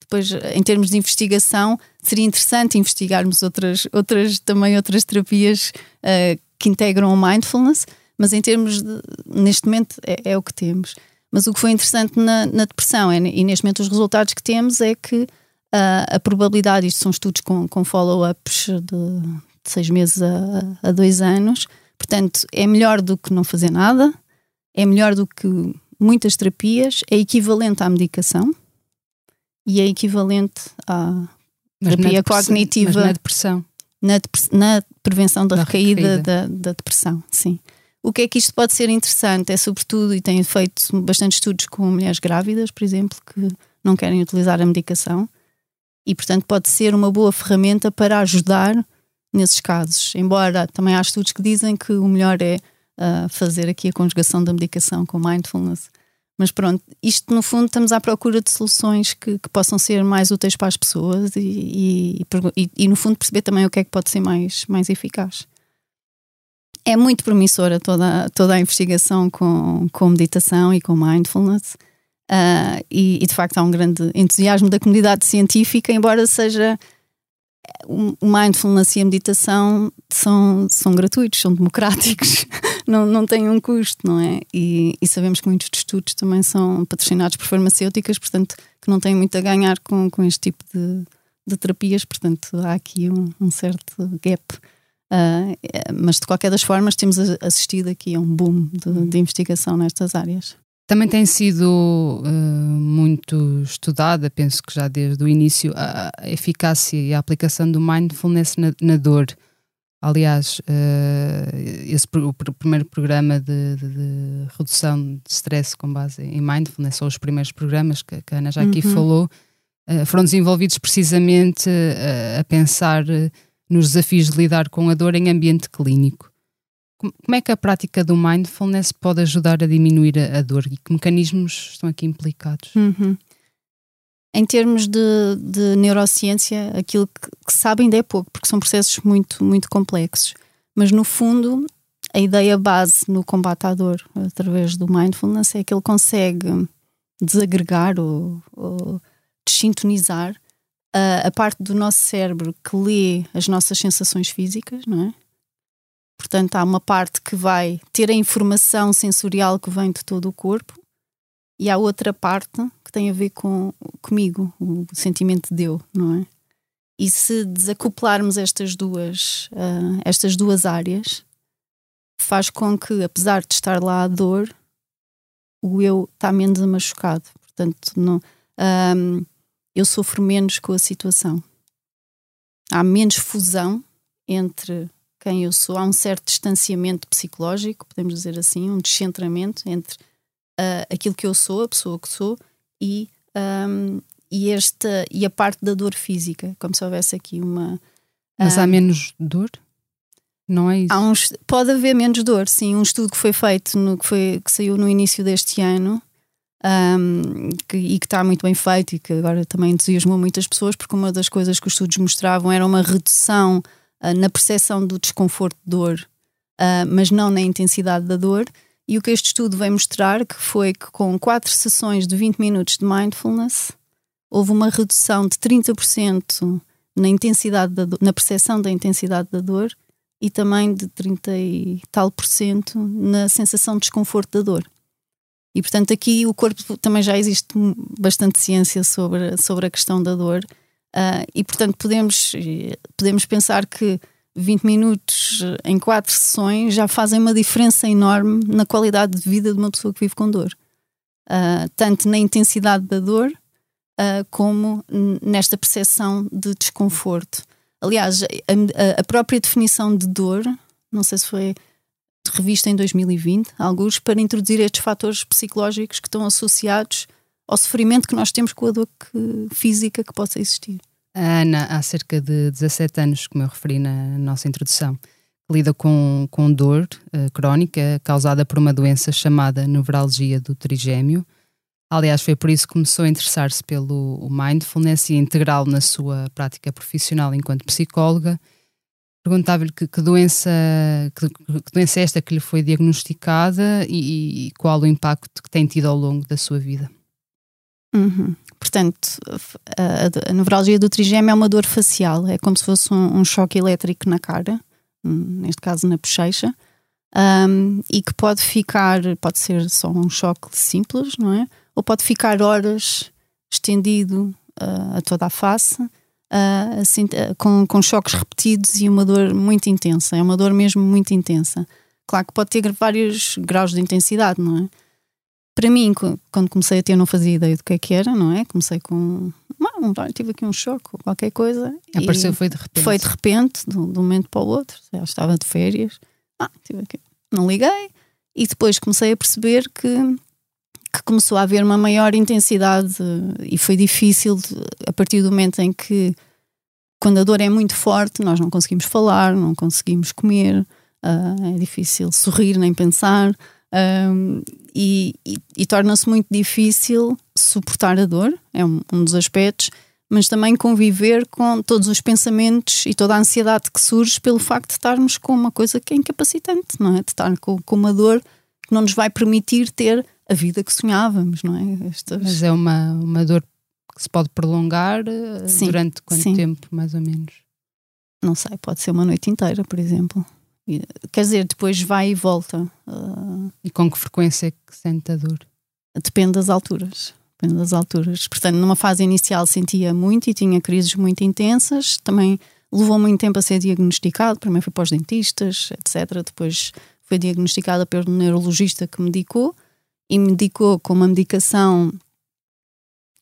depois em termos de investigação seria interessante investigarmos outras, outras também outras terapias uh, que integram o mindfulness, mas em termos de, neste momento é, é, o que temos. Mas o que foi interessante na, na depressão é, e neste momento os resultados que temos é que uh, a probabilidade, isto são estudos com, com follow-ups de, de, seis meses a, a dois anos, portanto é melhor do que não fazer nada, é melhor do que muitas terapias, é equivalente à medicação e é equivalente à mas terapia cognitiva. Mas na depressão. Na, na prevenção da, da recaída, recaída. Da, da, depressão, sim. O que é que isto pode ser interessante é, sobretudo, e tenho feito bastante estudos com mulheres grávidas, por exemplo, que não querem utilizar a medicação, e, portanto, pode ser uma boa ferramenta para ajudar nesses casos. Embora também há estudos que dizem que o melhor é uh, fazer aqui a conjugação da medicação com mindfulness mas pronto, isto no fundo estamos à procura de soluções que, que possam ser mais úteis para as pessoas e, e, e, e, no fundo perceber também o que é que pode ser mais, mais eficaz. É muito promissora toda, toda a investigação com, com meditação e com mindfulness. Uh, e, de facto há um grande entusiasmo da comunidade científica, embora seja o mindfulness e a meditação são, são gratuitos, são democráticos, não, não têm um custo, não é? E, e, sabemos que muitos estudos também são patrocinados por farmacêuticas, portanto, que não têm muito a ganhar com, com este tipo de, de terapias, portanto, há aqui um, um certo gap. Uh, mas de qualquer das formas, temos assistido aqui a um boom de, de investigação nestas áreas. Também tem sido uh, muito estudada, penso que já desde o início, a, a eficácia e a aplicação do mindfulness na, na dor. Aliás, uh, esse o, o primeiro programa de, de, de, redução de stress com base em mindfulness, são os primeiros programas que, que a Ana já aqui uhum. falou, uh, foram desenvolvidos precisamente a pensar nos desafios de lidar com a dor em ambiente clínico. Como é que a prática do mindfulness pode ajudar a diminuir a, dor e que mecanismos estão aqui implicados? Uhum. Em termos de, de neurociência, aquilo que, que sabe ainda é pouco, porque são processos muito, muito complexos. Mas no fundo, a ideia base no combate à dor através do mindfulness é que ele consegue desagregar ou, ou desintonizar a, a parte do nosso cérebro que lê as nossas sensações físicas, não é? Portanto, há uma parte que vai ter a informação sensorial que vem de todo o corpo e há outra parte que tem a ver com comigo, o sentimento de eu, não é? E se desacoplarmos estas duas, uh, estas duas áreas, faz com que, apesar de estar lá a dor, o eu está menos machucado. Portanto, não, um, eu sofro menos com a situação. Há menos fusão entre quem eu sou. Há um certo distanciamento psicológico, podemos dizer assim, um descentramento entre uh, aquilo que eu sou, a pessoa que sou, e, um, e, esta, e a parte da dor física, como se houvesse aqui uma. Mas há ah, menos dor? Não é isso? Há uns, pode haver menos dor, sim. Um estudo que foi feito, no, que, foi, que saiu no início deste ano, um, que, e que está muito bem feito e que agora também entusiasmou muitas pessoas, porque uma das coisas que os estudos mostravam era uma redução uh, na percepção do desconforto de dor, uh, mas não na intensidade da dor. E o que este estudo veio mostrar que foi que com quatro sessões de 20 minutos de mindfulness houve uma redução de 30% na intensidade da dor, na percepção da intensidade da dor e também de 30 e tal por cento na sensação de desconforto da dor. E portanto aqui o corpo também já existe bastante ciência sobre, sobre a questão da dor Uh, e portanto podemos, podemos pensar que 20 minutos em quatro sessões já fazem uma diferença enorme na qualidade de vida de uma pessoa que vive com dor. Uh, tanto na intensidade da dor uh, como nesta percepção de desconforto. Aliás, a, a, própria definição de dor, não sei se foi revista em 2020, alguns, para introduzir estes fatores psicológicos que estão associados ao sofrimento que nós temos com a dor que, física que possa existir. A Ana, há cerca de 17 anos, como eu referi na nossa introdução, lida com, com dor uh, crónica causada por uma doença chamada nevralgia do trigêmeo. Aliás, foi por isso que começou a interessar-se pelo mindfulness e integrá-lo na sua prática profissional enquanto psicóloga. Perguntava-lhe que, que, doença, que, que, doença é esta que lhe foi diagnosticada e, e, qual o impacto que tem tido ao longo da sua vida. Uhum. Portanto, a, a, do trigêmeo é uma dor facial, é como se fosse um, um choque elétrico na cara, neste caso na bochecha, um, e que pode ficar, pode ser só um choque simples, não é? Ou pode ficar horas estendido uh, a toda a face, uh, assim, uh, com, com choques repetidos e uma dor muito intensa. É uma dor mesmo muito intensa. Claro que pode ter vários graus de intensidade, não é? para mim, quando comecei a ter, não fazia ideia do que é que era, não é? Comecei com. Não, tive aqui um choque qualquer coisa. Apareceu, foi de repente. Foi de repente, de um momento para o outro. Já estava de férias. Ah, tive aqui. Não liguei. E depois comecei a perceber que, que começou a haver uma maior intensidade e foi difícil a partir do momento em que, quando a dor é muito forte, nós não conseguimos falar, não conseguimos comer, uh, é difícil sorrir nem pensar. Um, e, e, e torna-se muito difícil suportar a dor, é um, um, dos aspectos, mas também conviver com todos os pensamentos e toda a ansiedade que surge pelo facto de estarmos com uma coisa que é incapacitante, não é? De estar com, com uma dor que não nos vai permitir ter a vida que sonhávamos, não é? Estas... Mas é uma, uma dor que se pode prolongar eh, sim, durante quanto sim. tempo, mais ou menos? Não sei, pode ser uma noite inteira, por exemplo. Quer dizer, depois vai e volta. Uh, e com que frequência é que sente a dor? Depende das alturas. Depende das alturas. Portanto, numa fase inicial sentia muito e tinha crises muito intensas. Também levou muito tempo a ser diagnosticado. Primeiro foi para os dentistas, etc. Depois foi diagnosticada pelo neurologista que medicou e medicou com uma medicação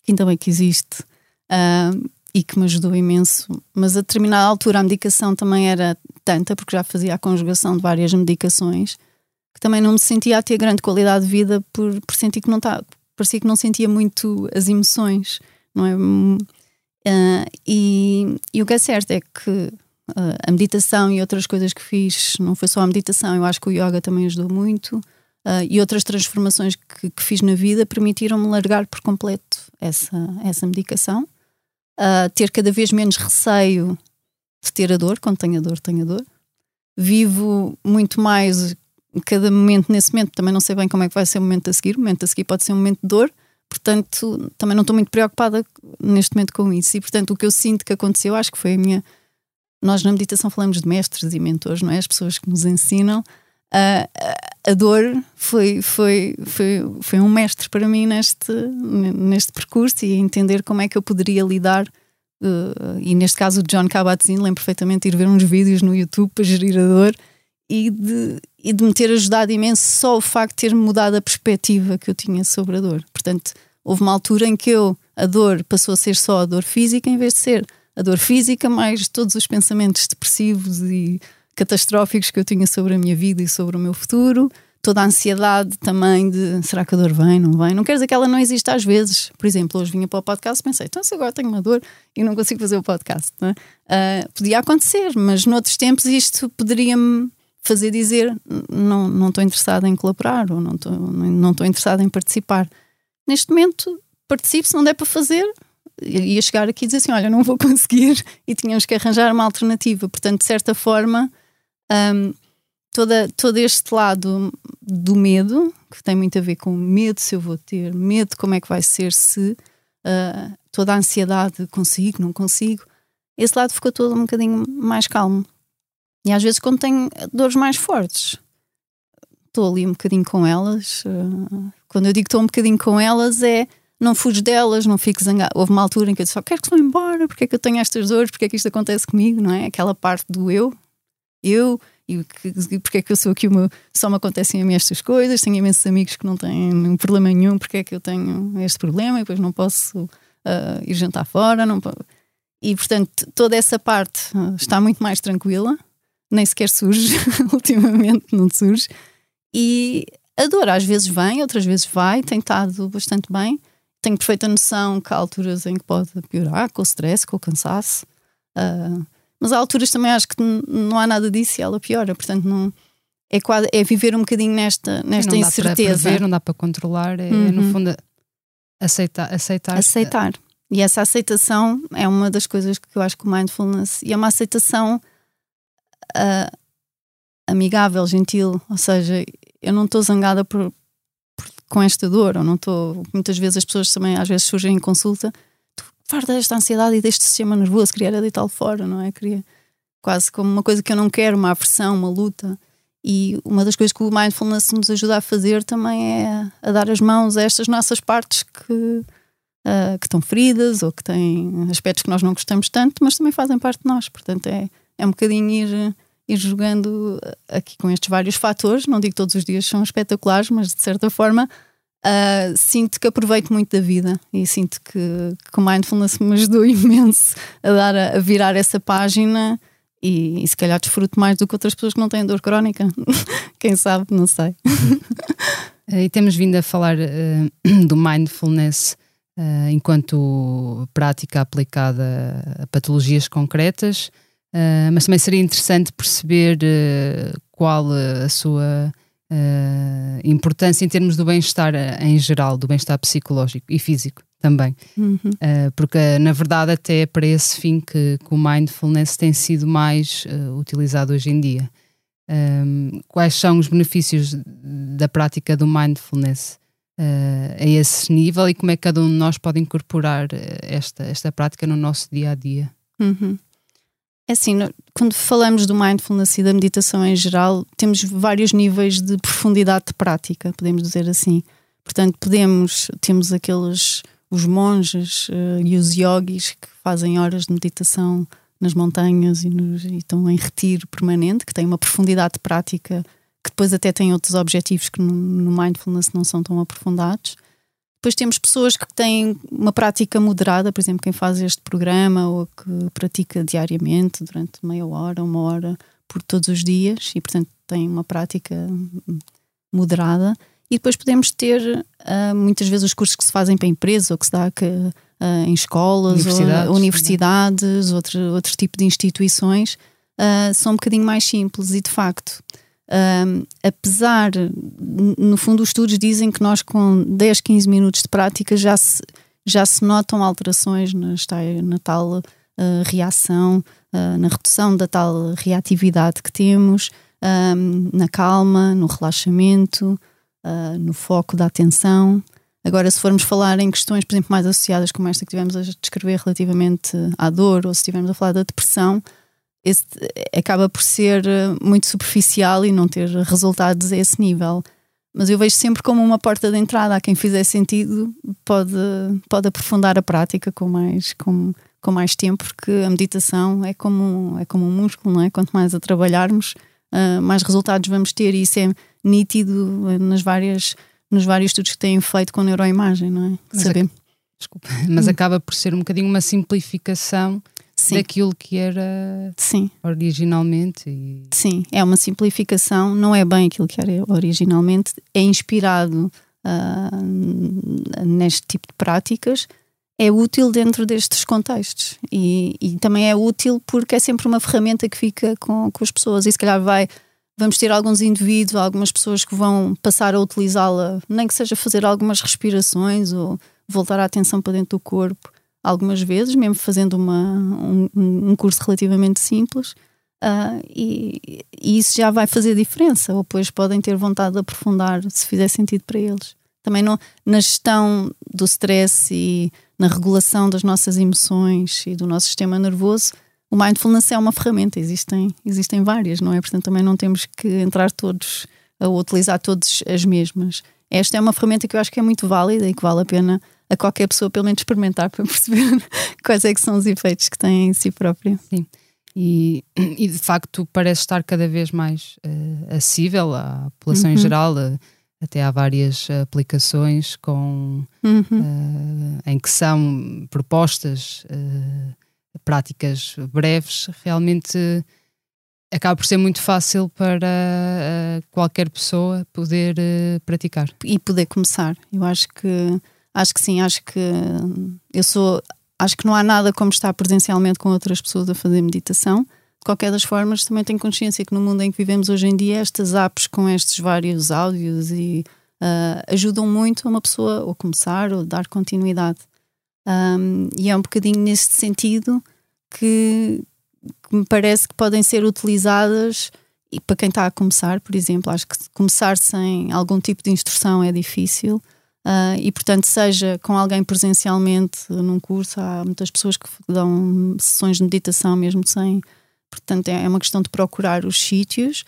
que ainda bem que existe. Uh, e que me ajudou imenso. Mas a determinada altura a medicação também era tanta, porque já fazia a conjugação de várias medicações, que também não me sentia a ter grande qualidade de vida por, por sentir que não está. Parecia que não sentia muito as emoções, não é? Uh, e, e, o que é certo é que uh, a meditação e outras coisas que fiz, não foi só a meditação, eu acho que o yoga também ajudou muito. Uh, e outras transformações que, que fiz na vida permitiram-me largar por completo essa, essa medicação uh, ter cada vez menos receio de ter a dor, quando tenho a dor, tenho a dor. Vivo muito mais cada momento nesse momento, também não sei bem como é que vai ser o momento a seguir, o momento a seguir pode ser um momento de dor, portanto, também não estou muito preocupada neste momento com isso. E portanto, o que eu sinto que aconteceu, acho que foi a minha. Nós na meditação falamos de mestres e mentores, não é? As pessoas que nos ensinam. Uh, a dor foi, foi, foi, foi um mestre para mim neste, neste percurso e entender como é que eu poderia lidar. Uh, e neste caso, o John Kabat-Zinn, lembro perfeitamente de ir ver uns vídeos no YouTube para gerir a dor e de, e de me ter ajudado imenso só o facto de ter mudado a perspectiva que eu tinha sobre a dor. Portanto, houve uma altura em que eu, a dor passou a ser só a dor física em vez de ser a dor física mais todos os pensamentos depressivos e catastróficos que eu tinha sobre a minha vida e sobre o meu futuro, toda a ansiedade também de será que a dor vem, não vem? Não quer dizer que ela não existe às vezes. Por exemplo, hoje vinha para o podcast e pensei, então se agora tenho uma dor e não consigo fazer o podcast, é? uh, podia acontecer, mas noutros tempos isto poderia-me fazer dizer não, não estou interessada em colaborar ou não estou, não estou interessada em participar. Neste momento, participe se não der para fazer, ia chegar aqui e dizer assim: olha, não vou conseguir e tínhamos que arranjar uma alternativa. Portanto, de certa forma, um, toda, todo este lado do medo, que tem muito a ver com medo se eu vou ter, medo como é que vai ser se uh, toda a ansiedade consigo, não consigo, esse lado ficou todo um bocadinho mais calmo. E às vezes, quando tenho dores mais fortes, estou ali um bocadinho com elas. Uh, quando eu digo estou um bocadinho com elas, é não fujo delas, não fico zangado. Houve uma altura em que eu disse: quero que vão embora, porque é que eu tenho estas dores, porque é que isto acontece comigo, não é? Aquela parte do eu, eu e porque é que eu sou aqui uma, só me acontecem a mim estas coisas, tenho imensos amigos que não têm um problema nenhum, porque é que eu tenho este problema e depois não posso uh, ir jantar fora, não e portanto toda essa parte uh, está muito mais tranquila, nem sequer surge, ultimamente não surge, e a dor às vezes vem, outras vezes vai, tem estado bastante bem, tenho perfeita noção que há alturas em que pode piorar com o stress, com o cansaço, uh, Mas há alturas também acho que não há nada disso e ela piora, portanto não é, quase, é viver um bocadinho nesta, nesta não incerteza. Dá para prever, não dá para controlar, é, uhum. no fundo aceitar, aceitar. Aceitar. E essa aceitação é uma das coisas que eu acho que o mindfulness e é uma aceitação uh, amigável, gentil, ou seja, eu não estou zangada por, por, com esta dor, ou não estou. Muitas vezes as pessoas também às vezes surgem em consulta, farta desta ansiedade e deste sistema nervoso, queria era deitá-lo fora, não é? Queria quase como uma coisa que eu não quero, uma aversão, uma luta. E uma das coisas que o mindfulness nos ajuda a fazer também é a dar as mãos a estas nossas partes que, uh, que estão feridas ou que têm aspectos que nós não gostamos tanto, mas também fazem parte de nós. Portanto, é, é um bocadinho ir, ir jogando aqui com estes vários fatores. Não digo que todos os dias são espetaculares, mas de certa forma uh, sinto que aproveito muito da vida e sinto que, que o mindfulness me ajudou imenso a, dar, a virar essa página e, e, se calhar desfruto mais do que outras pessoas que não têm dor crónica. Quem sabe, não sei. e temos vindo a falar uh, do mindfulness uh, enquanto prática aplicada a patologias concretas, mas também seria interessante perceber qual a sua importância em termos do bem-estar em geral, do bem-estar psicológico e físico também. Uhum. Uh, porque, na verdade, até é para esse fim que, que o mindfulness tem sido mais uh, utilizado hoje em dia. Um, quais são os benefícios da prática do mindfulness uh, a esse nível e como é que cada um de nós pode incorporar esta, esta prática no nosso dia a dia? Uhum. É assim, quando falamos do mindfulness e da meditação em geral, temos vários níveis de profundidade de prática, podemos dizer assim. Portanto, podemos, temos aqueles os monges uh, e os yogis que fazem horas de meditação nas montanhas e, nos, e, estão em retiro permanente, que têm uma profundidade prática que depois até têm outros objetivos que no, no mindfulness não são tão aprofundados. Depois temos pessoas que têm uma prática moderada, por exemplo, quem faz este programa ou que pratica diariamente durante meia hora, uma hora por todos os dias e, portanto, tem uma prática moderada. E depois podemos ter uh, muitas vezes os cursos que se fazem para empresas ou que se dá que, uh, em escolas, universidades, ou, universidades outro, outro tipo de instituições, uh, são um bocadinho mais simples e de facto. Apesar, no fundo, os estudos dizem que nós, com 10, 15 minutos de prática, já se, já se notam alterações na, tal reação, na redução da tal reatividade que temos, na calma, no relaxamento, uh, no foco da atenção. Agora, se formos falar em questões, por exemplo, mais associadas como esta que tivemos a descrever relativamente à dor, ou se estivermos a falar da depressão, esse acaba por ser ah, muito superficial e não ter resultados a esse nível. Mas eu vejo sempre como uma porta de entrada. A quem fizer sentido pode, pode aprofundar a prática com mais, com, com mais tempo, porque a meditação é como, é como um músculo, não é? Quanto mais a trabalharmos, uh, mais resultados vamos ter, e isso é nítido nas várias, nos vários estudos que têm feito com neuroimagem, não é? Mas, Saber. desculpa, mas hum. acaba por ser um bocadinho uma simplificação Sim. daquilo que era Sim. originalmente. E... Sim, é uma simplificação, não é bem aquilo que era originalmente, é inspirado uh, neste tipo de práticas, é útil dentro destes contextos e, e, também é útil porque é sempre uma ferramenta que fica com, com as pessoas e se calhar vai vamos ter alguns indivíduos, algumas pessoas que vão passar a utilizá-la, nem que seja fazer algumas respirações ou voltar a atenção para dentro do corpo, algumas vezes, mesmo fazendo uma, um, um curso relativamente simples. Uh, e, e, isso já vai fazer diferença, ou depois podem ter vontade de aprofundar se fizer sentido para eles. Também no, na gestão do stress e na regulação das nossas emoções e do nosso sistema nervoso, o mindfulness é uma ferramenta, existem, existem várias, não é? Portanto, também não temos que entrar todos a utilizar todas as mesmas. Esta é uma ferramenta que eu acho que é muito válida e que vale a pena a qualquer pessoa pelo menos experimentar para perceber quais é que são os efeitos que tem em si própria. Sim. E, e de facto parece estar cada vez mais uh, acessível à população uhum. em geral. Uh, até há várias aplicações com, uhum. uh, em que são propostas práticas breves, realmente acaba por ser muito fácil para qualquer pessoa poder praticar e poder começar. Eu acho que acho que sim, acho que eu sou acho que não há nada como estar presencialmente com outras pessoas a fazer meditação. De qualquer das formas, também tenho consciência que no mundo em que vivemos hoje em dia, estas apps com estes vários áudios e uh, ajudam muito a uma pessoa a começar ou dar continuidade. Um, e é um bocadinho nesse sentido que, que, me parece que podem ser utilizadas e para quem está a começar, por exemplo, acho que começar sem algum tipo de instrução é difícil. Uh, e portanto, seja com alguém presencialmente num curso, há muitas pessoas que dão sessões de meditação mesmo sem. Portanto, é, é uma questão de procurar os sítios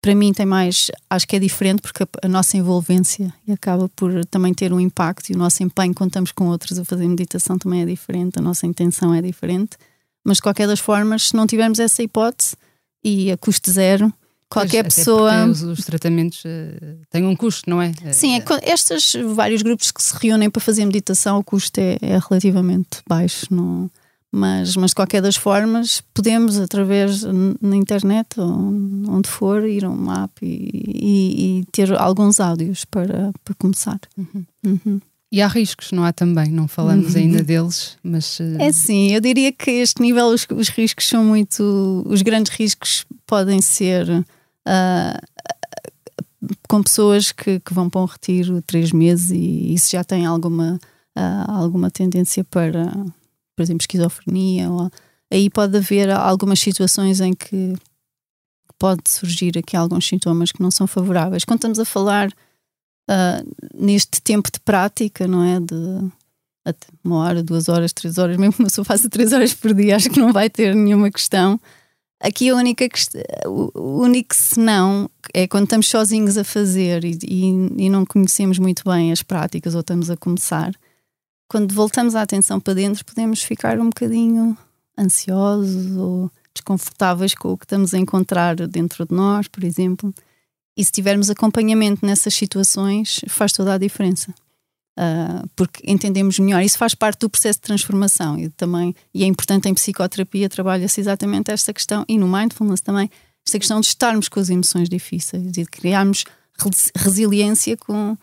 para mim tem mais, acho que é diferente porque a, nossa envolvência acaba por também ter um impacto e o nosso empenho quando estamos com outros a fazer meditação também é diferente, a nossa intenção é diferente, mas de qualquer das formas, se não tivermos essa hipótese e a custo zero, qualquer pois, pessoa. Os, os, tratamentos uh, têm um custo, não é? Sim, é, estes vários grupos que se reúnem para fazer meditação, o custo é, é relativamente baixo. Não, mas, mas de qualquer das formas, podemos, através na internet ou onde for, ir a um map e, e, e ter alguns áudios para, para começar. Uhum. Uhum. E há riscos, não há também? Não falamos uhum. ainda deles, mas. Uh... É sim, eu diria que este nível os, os, riscos são muito. Os grandes riscos podem ser. Uh, com pessoas que, que, vão para um retiro três meses e isso já tem alguma, uh, alguma tendência para, por exemplo, esquizofrenia, ou, aí pode haver algumas situações em que pode surgir aqui alguns sintomas que não são favoráveis. Quando estamos a falar uh, neste tempo de prática, não é? De uma hora, duas horas, três horas, mesmo que uma pessoa faça três horas por dia, acho que não vai ter nenhuma questão. Aqui a única questão, o único senão é quando estamos sozinhos a fazer e, e, e não conhecemos muito bem as práticas ou estamos a começar quando voltamos a atenção para dentro, podemos ficar um bocadinho ansiosos ou desconfortáveis com o que estamos a encontrar dentro de nós, por exemplo. E se tivermos acompanhamento nessas situações, faz toda a diferença. Uh, porque entendemos melhor. Isso faz parte do processo de transformação e também e é importante em psicoterapia trabalha-se exatamente esta questão e no mindfulness também esta questão de estarmos com as emoções difíceis e de criarmos resiliência com,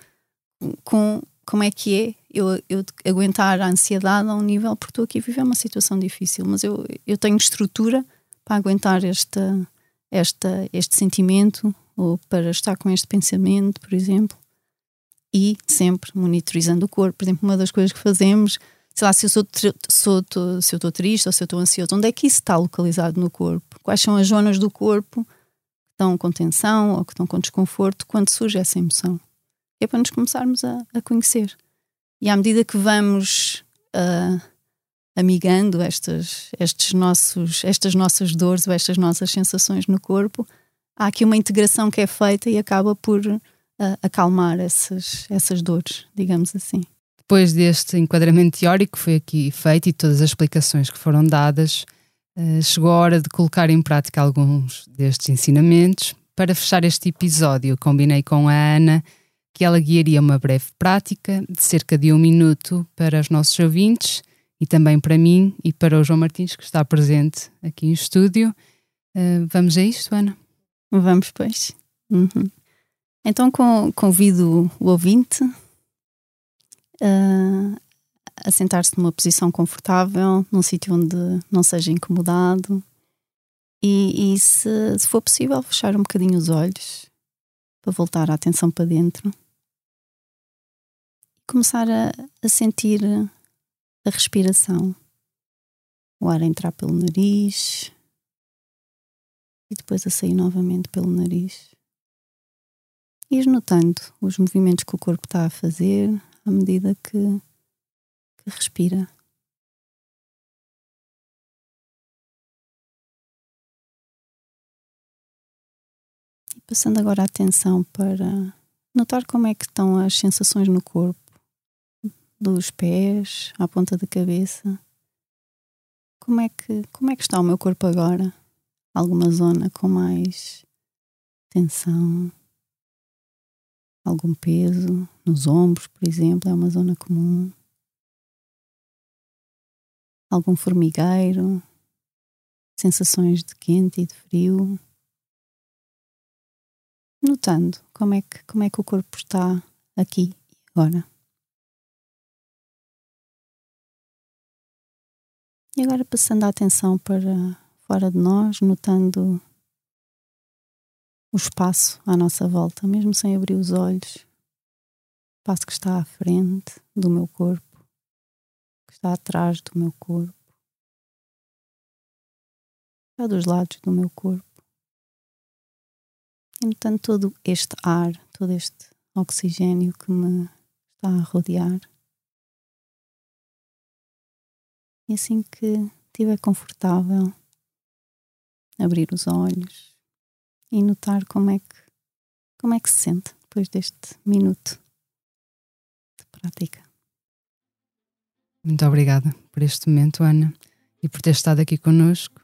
com como é que é eu, eu aguentar a ansiedade a um nível, porque estou aqui a viver uma situação difícil, mas eu, eu tenho estrutura para aguentar esta, esta, este sentimento ou para estar com este pensamento, por exemplo, e sempre monitorizando o corpo. Por exemplo, uma das coisas que fazemos, sei lá, se eu sou, sou se eu estou triste ou se eu estou ansioso, onde é que isso está localizado no corpo? Quais são as zonas do corpo que estão com tensão ou que estão com desconforto quando surge essa emoção? É para nos começarmos a, a conhecer. E à medida que vamos uh, amigando estas, estes nossos, estas nossas dores ou estas nossas sensações no corpo, há aqui uma integração que é feita e acaba por uh, acalmar essas, essas dores, digamos assim. Depois deste enquadramento teórico que foi aqui feito e todas as explicações que foram dadas, uh, chegou a hora de colocar em prática alguns destes ensinamentos. Para fechar este episódio, combinei com a Ana que ela guiaria uma breve prática de cerca de um minuto para os nossos ouvintes e também para mim e para o João Martins, que está presente aqui em estúdio. Uh, vamos a isto, Ana? Vamos, pois. Uhum. Então, convido o ouvinte a sentar-se numa posição confortável, num sítio onde não seja incomodado e, e se, se for possível, fechar um bocadinho os olhos para voltar a atenção para dentro começar a, a sentir a respiração. O ar a entrar pelo nariz e depois a sair novamente pelo nariz. Ir notando os movimentos que o corpo está a fazer à medida que, que respira. E passando agora a atenção para notar como é que estão as sensações no corpo dos pés à ponta da cabeça. Como é que como é que está o meu corpo agora? Alguma zona com mais tensão? Algum peso nos ombros, por exemplo, é uma zona comum. Algum formigueiro, sensações de quente e de frio. Notando como é que, como é que o corpo está aqui e agora. E agora passando a atenção para fora de nós, notando o espaço à nossa volta, mesmo sem abrir os olhos, o espaço que está à frente do meu corpo, que está atrás do meu corpo, está dos lados do meu corpo. E notando todo este ar, todo este oxigênio que me está a rodear. E assim que estiver confortável, abrir os olhos e notar como é que como é que se sente depois deste minuto de prática. Muito obrigada por este momento, Ana, e por ter estado aqui connosco.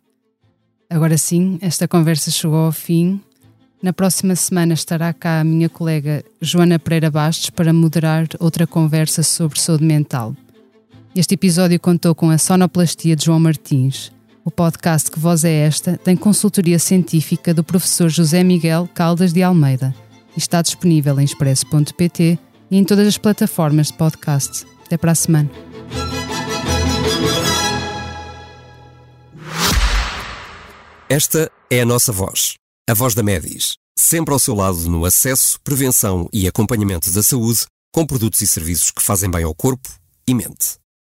Agora sim, esta conversa chegou ao fim. Na próxima semana estará cá a minha colega Joana Pereira Bastos para moderar outra conversa sobre saúde mental. Este episódio contou com a sonoplastia de João Martins. O podcast Que Voz é Esta tem consultoria científica do professor José Miguel Caldas de Almeida e está disponível em expresso.pt e em todas as plataformas de podcast. Até para a semana. Esta é a nossa voz, a voz da Medis, sempre ao seu lado no acesso, prevenção e acompanhamento da saúde, com produtos e serviços que fazem bem ao corpo e mente.